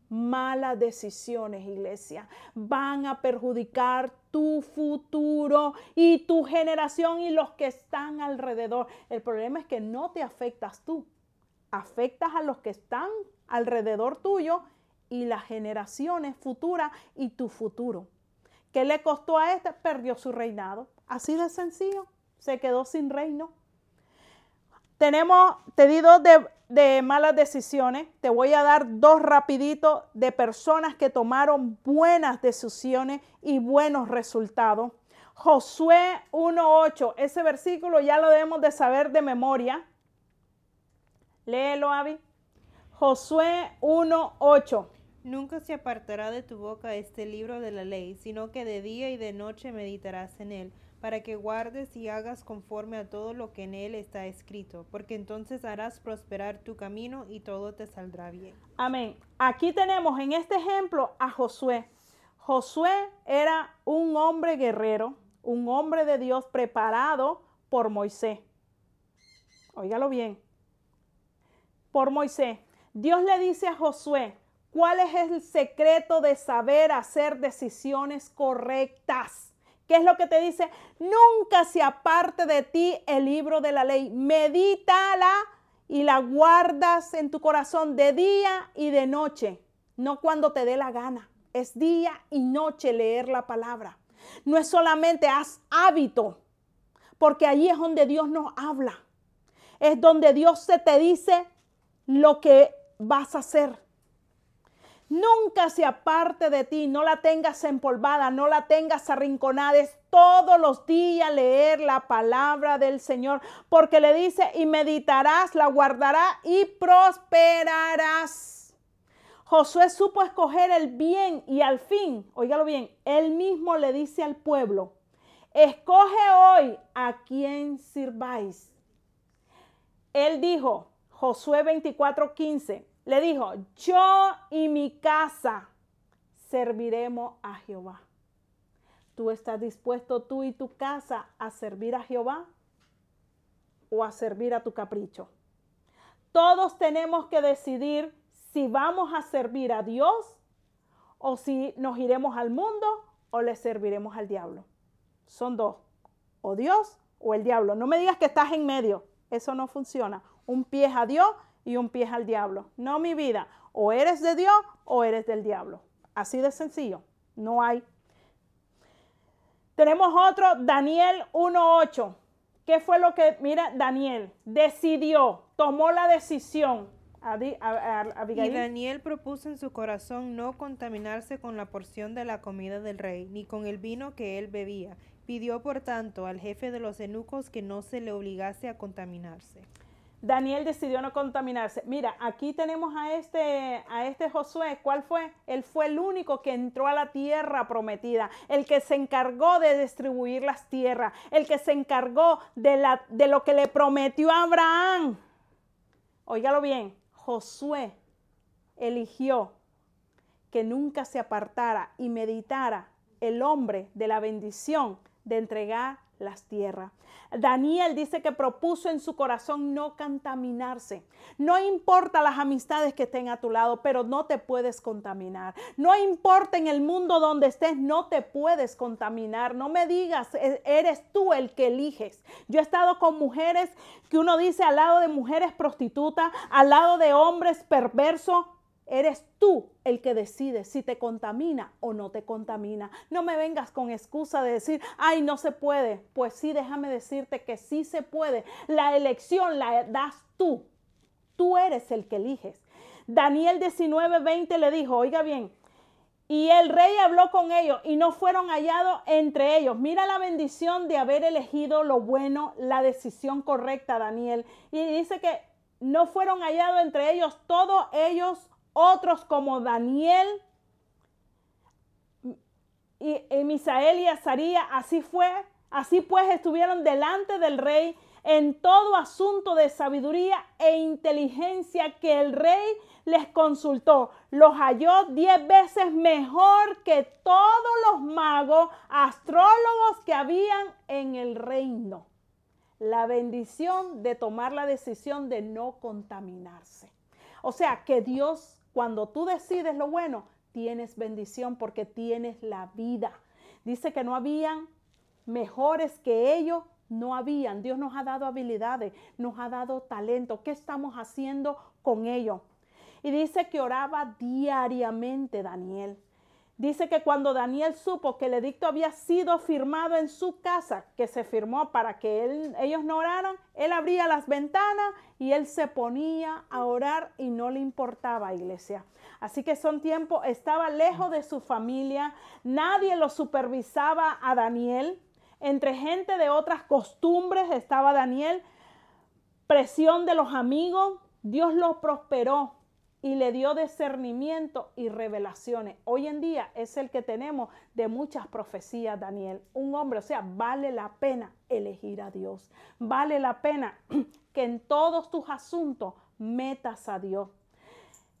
Malas decisiones, iglesia, van a perjudicar tu futuro y tu generación y los que están alrededor. El problema es que no te afectas tú, afectas a los que están alrededor tuyo y las generaciones futuras y tu futuro. ¿Qué le costó a este? Perdió su reinado. Así de sencillo, se quedó sin reino. Tenemos, te di dos de, de malas decisiones. Te voy a dar dos rapiditos de personas que tomaron buenas decisiones y buenos resultados. Josué 1.8, ese versículo ya lo debemos de saber de memoria. Léelo, Avi. Josué 1.8. Nunca se apartará de tu boca este libro de la ley, sino que de día y de noche meditarás en él para que guardes y hagas conforme a todo lo que en él está escrito, porque entonces harás prosperar tu camino y todo te saldrá bien. Amén. Aquí tenemos en este ejemplo a Josué. Josué era un hombre guerrero, un hombre de Dios preparado por Moisés. Óigalo bien. Por Moisés. Dios le dice a Josué, ¿cuál es el secreto de saber hacer decisiones correctas? ¿Qué es lo que te dice? Nunca se aparte de ti el libro de la ley. Medítala y la guardas en tu corazón de día y de noche, no cuando te dé la gana. Es día y noche leer la palabra. No es solamente haz hábito, porque allí es donde Dios nos habla. Es donde Dios se te dice lo que vas a hacer. Nunca se aparte de ti, no la tengas empolvada, no la tengas arrinconada. Es todos los días leer la palabra del Señor, porque le dice, y meditarás, la guardará y prosperarás. Josué supo escoger el bien y al fin, óigalo bien, él mismo le dice al pueblo, escoge hoy a quien sirváis. Él dijo, Josué 24:15, le dijo, yo y mi casa serviremos a Jehová. ¿Tú estás dispuesto tú y tu casa a servir a Jehová o a servir a tu capricho? Todos tenemos que decidir si vamos a servir a Dios o si nos iremos al mundo o le serviremos al diablo. Son dos, o Dios o el diablo. No me digas que estás en medio, eso no funciona. Un pie a Dios y un pie al diablo. No mi vida, o eres de Dios o eres del diablo. Así de sencillo, no hay. Tenemos otro, Daniel 1.8. ¿Qué fue lo que, mira, Daniel decidió, tomó la decisión? y Daniel propuso en su corazón no contaminarse con la porción de la comida del rey, ni con el vino que él bebía. Pidió, por tanto, al jefe de los eunucos que no se le obligase a contaminarse. Daniel decidió no contaminarse. Mira, aquí tenemos a este, a este Josué. ¿Cuál fue? Él fue el único que entró a la tierra prometida, el que se encargó de distribuir las tierras, el que se encargó de, la, de lo que le prometió a Abraham. Óigalo bien, Josué eligió que nunca se apartara y meditara el hombre de la bendición de entregar las tierras. Daniel dice que propuso en su corazón no contaminarse. No importa las amistades que estén a tu lado, pero no te puedes contaminar. No importa en el mundo donde estés, no te puedes contaminar. No me digas, e, eres tú el que eliges. Yo he estado con mujeres que uno dice al lado de mujeres prostitutas, al lado de hombres perversos, Eres tú el que decide si te contamina o no te contamina. No me vengas con excusa de decir, ay, no se puede. Pues sí, déjame decirte que sí se puede. La elección la das tú. Tú eres el que eliges. Daniel 19:20 le dijo, oiga bien, y el rey habló con ellos y no fueron hallados entre ellos. Mira la bendición de haber elegido lo bueno, la decisión correcta, Daniel. Y dice que no fueron hallados entre ellos todos ellos otros como Daniel y, Misael y Azaría, así fue, así pues estuvieron delante del rey en todo asunto de sabiduría e inteligencia que el rey les consultó. Los halló diez veces mejor que todos los magos, astrólogos que habían en el reino. La bendición de tomar la decisión de no contaminarse. O sea, que Dios cuando tú decides lo bueno, tienes bendición porque tienes la vida. Dice que no habían mejores que ellos, no habían. Dios nos ha dado habilidades, nos ha dado talento. ¿Qué estamos haciendo con ellos? Y dice que oraba diariamente Daniel. Dice que cuando Daniel supo que el edicto había sido firmado en su casa, que se firmó para que ellos no oraran, él abría las ventanas y él se ponía a orar y no le importaba, iglesia. Así que son tiempos, estaba lejos de su familia, nadie lo supervisaba a Daniel. Entre gente de otras costumbres estaba Daniel, presión de los amigos, Dios lo prosperó y le dio discernimiento y revelaciones. Hoy en día es el que tenemos de muchas profecías, Daniel. Un hombre, o sea, vale la pena elegir a Dios. Vale la pena que en todos tus asuntos metas a Dios.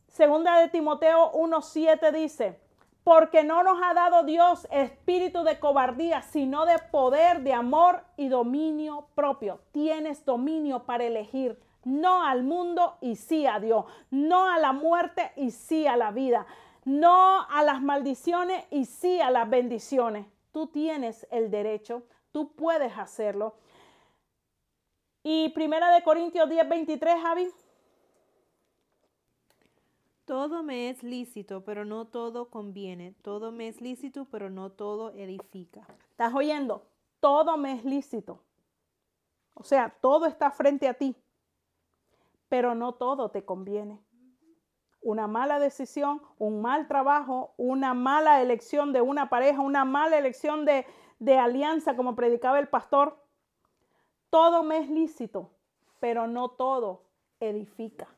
Segunda de Timoteo 1.7 dice, porque no nos ha dado Dios espíritu de cobardía, sino de poder, de amor y dominio propio. Tienes dominio para elegir no al mundo y sí a Dios, no a la muerte y sí a la vida, no a las maldiciones y sí a las bendiciones. Tú tienes el derecho, tú puedes hacerlo. Y primera de Corintios 10, 23, Javi. Todo me es lícito, pero no todo conviene. Todo me es lícito, pero no todo edifica. ¿Estás oyendo? Todo me es lícito. O sea, todo está frente a ti pero no todo te conviene. Una mala decisión, un mal trabajo, una mala elección de una pareja, una mala elección de, de alianza, como predicaba el pastor. Todo me es lícito, pero no todo edifica.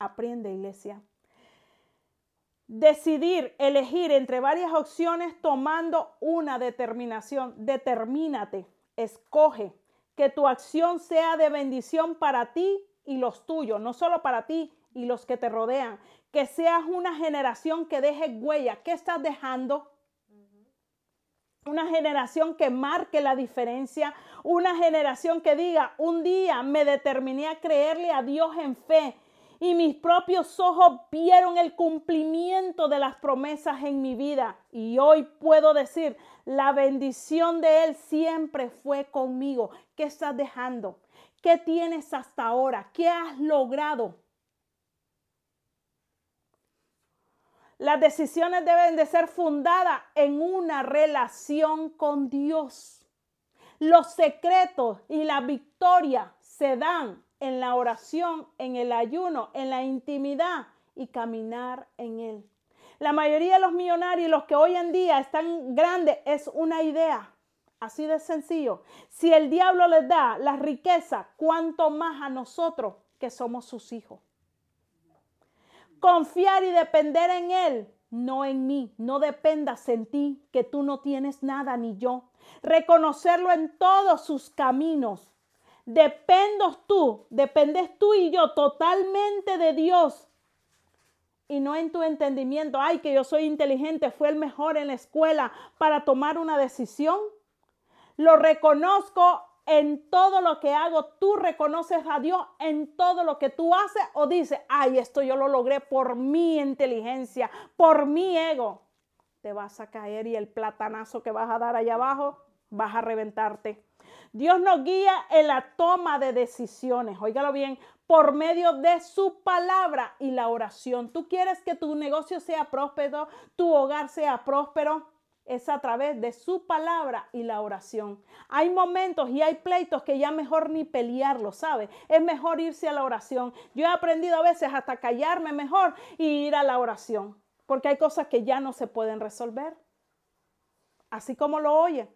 Aprende, iglesia. Decidir, elegir entre varias opciones tomando una determinación. Determínate, escoge que tu acción sea de bendición para ti y los tuyos, no solo para ti y los que te rodean. Que seas una generación que deje huella. ¿Qué estás dejando? Una generación que marque la diferencia, una generación que diga, un día me determiné a creerle a Dios en fe y mis propios ojos vieron el cumplimiento de las promesas en mi vida. Y hoy puedo decir, la bendición de Él siempre fue conmigo. ¿Qué estás dejando? ¿Qué tienes hasta ahora? ¿Qué has logrado? Las decisiones deben de ser fundadas en una relación con Dios. Los secretos y la victoria se dan en la oración, en el ayuno, en la intimidad y caminar en Él. La mayoría de los millonarios, los que hoy en día están grandes, es una idea. Así de sencillo. Si el diablo les da la riqueza, ¿cuánto más a nosotros que somos sus hijos? Confiar y depender en Él, no en mí. No dependas en ti, que tú no tienes nada ni yo. Reconocerlo en todos sus caminos. Dependos tú, dependes tú y yo totalmente de Dios y no en tu entendimiento, ay, que yo soy inteligente, fue el mejor en la escuela para tomar una decisión. Lo reconozco en todo lo que hago. Tú reconoces a Dios en todo lo que tú haces o dices, ay, esto yo lo logré por mi inteligencia, por mi ego. Te vas a caer y el platanazo que vas a dar allá abajo, vas a reventarte. Dios nos guía en la toma de decisiones. Óigalo bien, por medio de su palabra y la oración. Tú quieres que tu negocio sea próspero, tu hogar sea próspero. Es a través de su palabra y la oración. Hay momentos y hay pleitos que ya mejor ni pelearlo, ¿sabe? Es mejor irse a la oración. Yo he aprendido a veces hasta callarme mejor y ir a la oración, porque hay cosas que ya no se pueden resolver. Así como lo oye.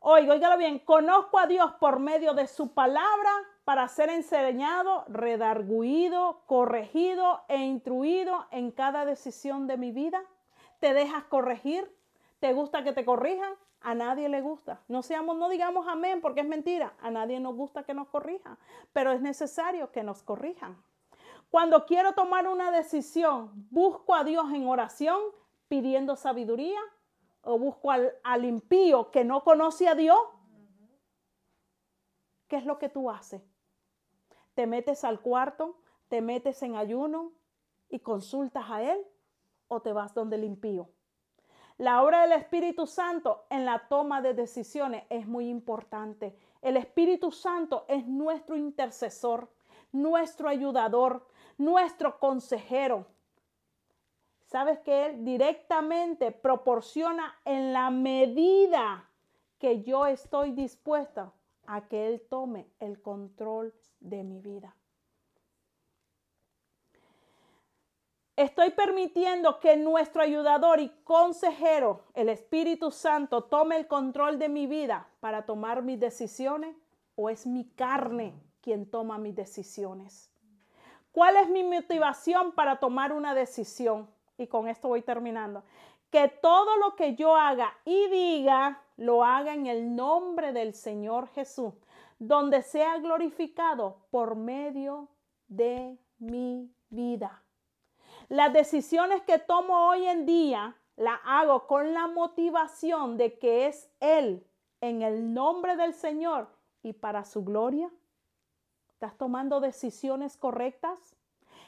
Oiga, óigalo bien, conozco a Dios por medio de su palabra para ser enseñado, redarguido, corregido e instruido en cada decisión de mi vida? ¿Te dejas corregir? ¿Te gusta que te corrijan? A nadie le gusta. No seamos, no digamos amén porque es mentira. A nadie nos gusta que nos corrijan, pero es necesario que nos corrijan. Cuando quiero tomar una decisión, busco a Dios en oración pidiendo sabiduría o busco al, al impío que no conoce a Dios. ¿Qué es lo que tú haces? te metes al cuarto, te metes en ayuno y consultas a Él o te vas donde el impío. La obra del Espíritu Santo en la toma de decisiones es muy importante. El Espíritu Santo es nuestro intercesor, nuestro ayudador, nuestro consejero. Sabes que Él directamente proporciona en la medida que yo estoy dispuesta a que Él tome el control de mi vida. Estoy permitiendo que nuestro ayudador y consejero, el Espíritu Santo, tome el control de mi vida para tomar mis decisiones o es mi carne quien toma mis decisiones. ¿Cuál es mi motivación para tomar una decisión? Y con esto voy terminando. Que todo lo que yo haga y diga, lo haga en el nombre del Señor Jesús donde sea glorificado por medio de mi vida. Las decisiones que tomo hoy en día las hago con la motivación de que es Él en el nombre del Señor y para su gloria. ¿Estás tomando decisiones correctas?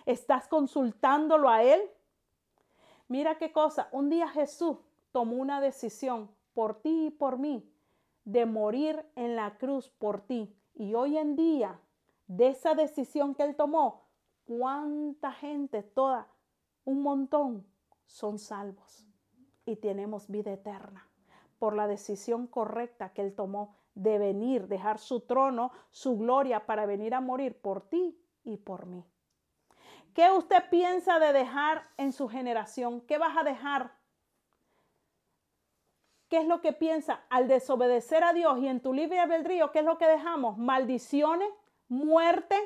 ¿Estás consultándolo a Él? Mira qué cosa, un día Jesús tomó una decisión por ti y por mí de morir en la cruz por ti. Y hoy en día, de esa decisión que él tomó, ¿cuánta gente, toda, un montón, son salvos y tenemos vida eterna por la decisión correcta que él tomó de venir, dejar su trono, su gloria para venir a morir por ti y por mí. ¿Qué usted piensa de dejar en su generación? ¿Qué vas a dejar ¿Qué es lo que piensa al desobedecer a Dios y en tu libre albedrío? ¿Qué es lo que dejamos? Maldiciones, muerte,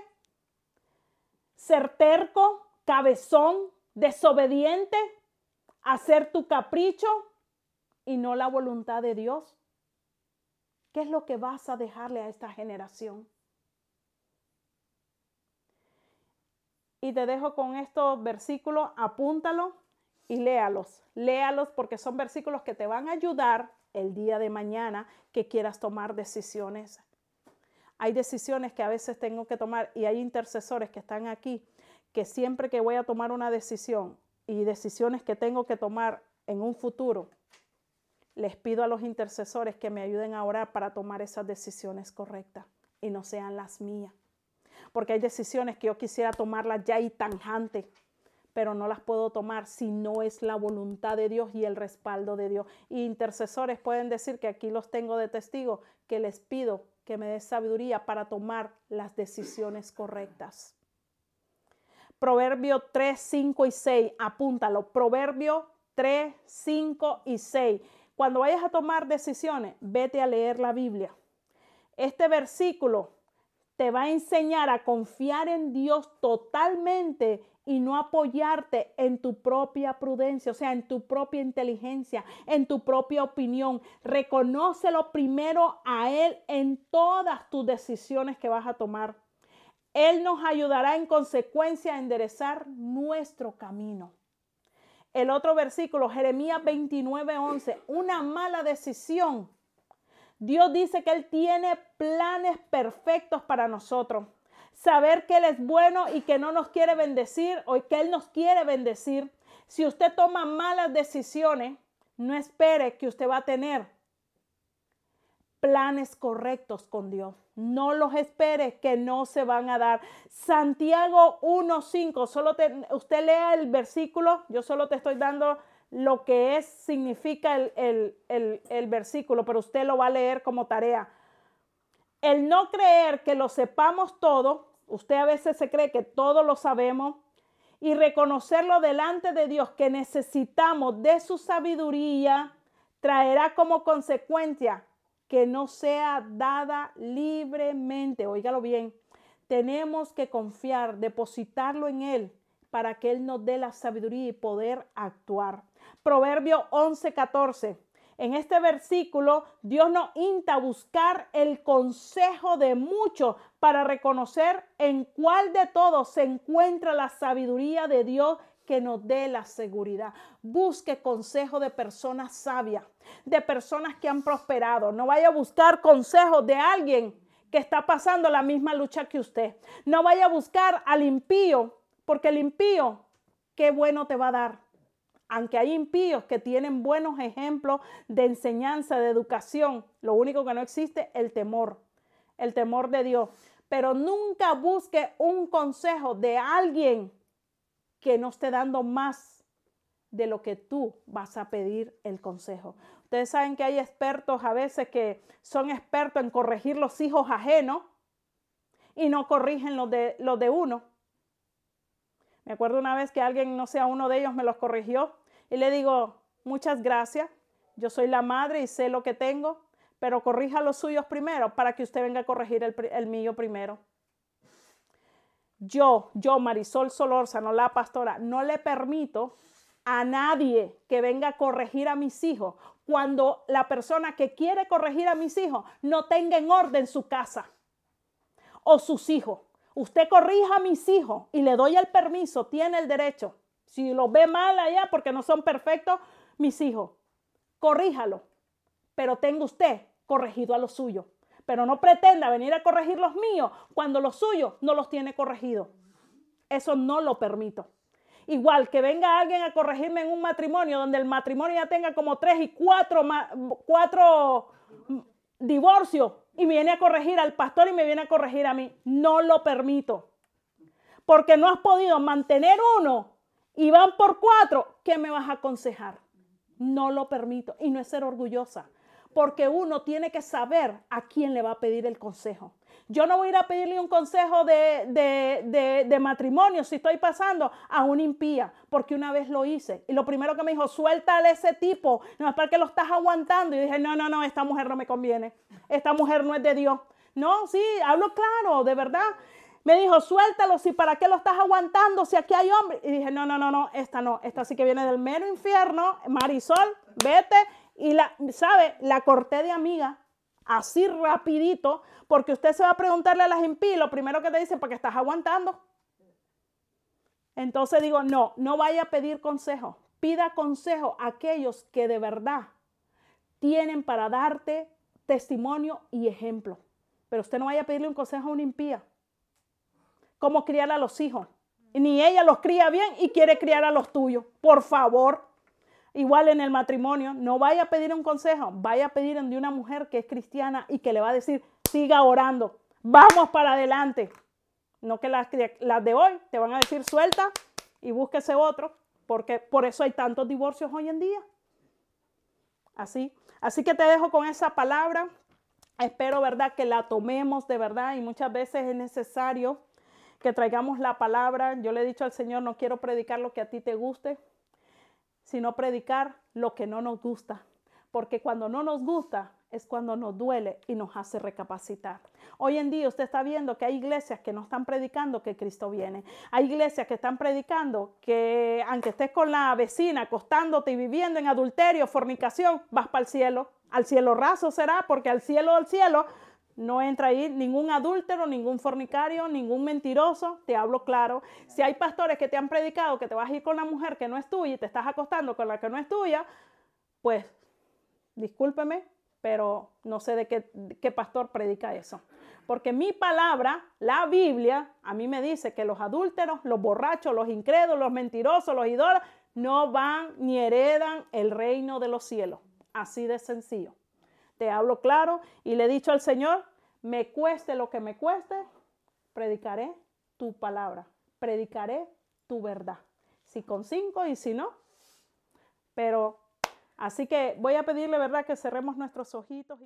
ser terco, cabezón, desobediente, hacer tu capricho y no la voluntad de Dios. ¿Qué es lo que vas a dejarle a esta generación? Y te dejo con estos versículos, apúntalo y léalos. Léalos porque son versículos que te van a ayudar el día de mañana que quieras tomar decisiones. Hay decisiones que a veces tengo que tomar y hay intercesores que están aquí que siempre que voy a tomar una decisión y decisiones que tengo que tomar en un futuro, les pido a los intercesores que me ayuden a orar para tomar esas decisiones correctas y no sean las mías. Porque hay decisiones que yo quisiera tomarlas ya y tanjante pero no las puedo tomar si no es la voluntad de Dios y el respaldo de Dios. Y intercesores pueden decir que aquí los tengo de testigo, que les pido que me dé sabiduría para tomar las decisiones correctas. Proverbio 3, 5 y 6, apúntalo. Proverbio 3, 5 y 6. Cuando vayas a tomar decisiones, vete a leer la Biblia. Este versículo te va a enseñar a confiar en Dios totalmente y no apoyarte en tu propia prudencia, o sea, en tu propia inteligencia, en tu propia opinión. Reconócelo primero a Él en todas tus decisiones que vas a tomar. Él nos ayudará en consecuencia a enderezar nuestro camino. El otro versículo, Jeremías 29, 11, una mala decisión. Dios dice que Él tiene planes perfectos para nosotros. Saber que Él es bueno y que no nos quiere bendecir o que Él nos quiere bendecir. Si usted toma malas decisiones, no espere que usted va a tener planes correctos con Dios. No los espere que no se van a dar. Santiago 1.5, solo usted lea el versículo, yo solo te estoy dando lo que es, significa el, el versículo, pero usted lo va a leer como tarea. El no creer que lo sepamos todo, usted a veces se cree que todo lo sabemos, y reconocerlo delante de Dios que necesitamos de su sabiduría, traerá como consecuencia que no sea dada libremente. Óigalo bien. Tenemos que confiar, depositarlo en Él para que Él nos dé la sabiduría y poder actuar. Proverbio 11, 14. En este versículo, Dios nos insta a buscar el consejo de muchos para reconocer en cuál de todos se encuentra la sabiduría de Dios que nos dé la seguridad. Busque consejo de personas sabias, de personas que han prosperado. No vaya a buscar consejo de alguien que está pasando la misma lucha que usted. No vaya a buscar al impío, porque el impío, qué bueno te va a dar. Aunque hay impíos que tienen buenos ejemplos de enseñanza, de educación, lo único que no existe el temor, el temor de Dios. Pero nunca busque un consejo de alguien que no esté dando más de lo que tú vas a pedir el consejo. Ustedes saben que hay expertos a veces que son expertos en corregir los hijos ajenos y no corrigen los de, los de uno. Me acuerdo una vez que alguien, no sé, uno de ellos me los corrigió y le digo, muchas gracias, yo soy la madre y sé lo que tengo, pero corrija los suyos primero para que usted venga a corregir el, el mío primero yo, yo, Marisol Solórzano, la pastora, no le permito a nadie que venga a corregir a mis hijos cuando la persona que quiere corregir a mis hijos no tenga en orden su casa o sus hijos. Usted corrija a mis hijos y le doy el permiso, tiene el derecho. Si lo ve mal allá porque no son perfectos, mis hijos, corríjalo. Pero tenga usted corregido a los suyos pero no pretenda venir a corregir los míos cuando los suyos no los tiene corregidos. Eso no lo permito. Igual que venga alguien a corregirme en un matrimonio donde el matrimonio ya tenga como tres y cuatro, cuatro divorcios y viene a corregir al pastor y me viene a corregir a mí. No lo permito. Porque no has podido mantener uno y van por cuatro. ¿Qué me vas a aconsejar? No lo permito. Y no es ser orgullosa porque uno tiene que saber a quién le va a pedir el consejo. Yo no voy a ir a pedirle un consejo de, matrimonio si estoy pasando a un impía, porque una vez lo hice. Y lo primero que me dijo, suéltale ese tipo, no es para que lo estás aguantando. Y dije, no, no, no, esta mujer no me conviene. Esta mujer no es de Dios. No, sí, hablo claro, de verdad. Me dijo, suéltalo, si para qué lo estás aguantando, si aquí hay hombre. Y dije, no, no, no, no, esta no, esta sí que viene del mero infierno. Marisol, vete y la, ¿sabe? La corté de amiga, así rapidito, porque usted se va a preguntarle a las impías, lo primero que te dicen, porque estás aguantando. Entonces digo, no, no vaya a pedir consejo. Pida consejo a aquellos que de verdad tienen para darte testimonio y ejemplo. Pero usted no vaya a pedirle un consejo a una impía. ¿Cómo criar a los hijos? Ni ella los cría bien y quiere criar a los tuyos. Por favor. Igual en el matrimonio, no vaya a pedir un consejo, vaya a pedir de una mujer que es cristiana y que le va a decir, siga orando, vamos para adelante. No que las, las de hoy te van a decir, suelta y búsquese otro, porque por eso hay tantos divorcios hoy en día. Así, así que te dejo con esa palabra. Espero, ¿verdad?, que la tomemos de verdad y muchas veces es necesario que traigamos la palabra. Yo le he dicho al Señor, no quiero predicar lo que a ti te guste, sino predicar lo que no nos gusta. porque cuando no nos gusta es cuando nos duele y nos hace recapacitar. Hoy en día usted está viendo que hay iglesias que no están predicando que Cristo viene. Hay iglesias que están predicando que aunque estés con la vecina acostándote y viviendo en adulterio, fornicación, vas para el cielo. Al cielo raso será porque al cielo del cielo no entra ahí ningún adúltero, ningún fornicario, ningún mentiroso, te hablo claro. Si hay pastores que te han predicado que te vas a ir con la mujer que no es tuya y te estás acostando con la que no es tuya, pues discúlpeme, pero no sé de qué, pastor predica eso. Porque mi palabra, la Biblia, a mí me dice que los adúlteros, los borrachos, los incrédulos, los mentirosos, los ídolos, no van ni heredan el reino de los cielos. Así de sencillo. Te hablo claro y le he dicho al Señor, me cueste lo que me cueste, predicaré tu palabra, predicaré tu verdad. Si con cinco y si no. Pero Así que voy a pedirle, ¿verdad?, que cerremos nuestros ojitos. Y...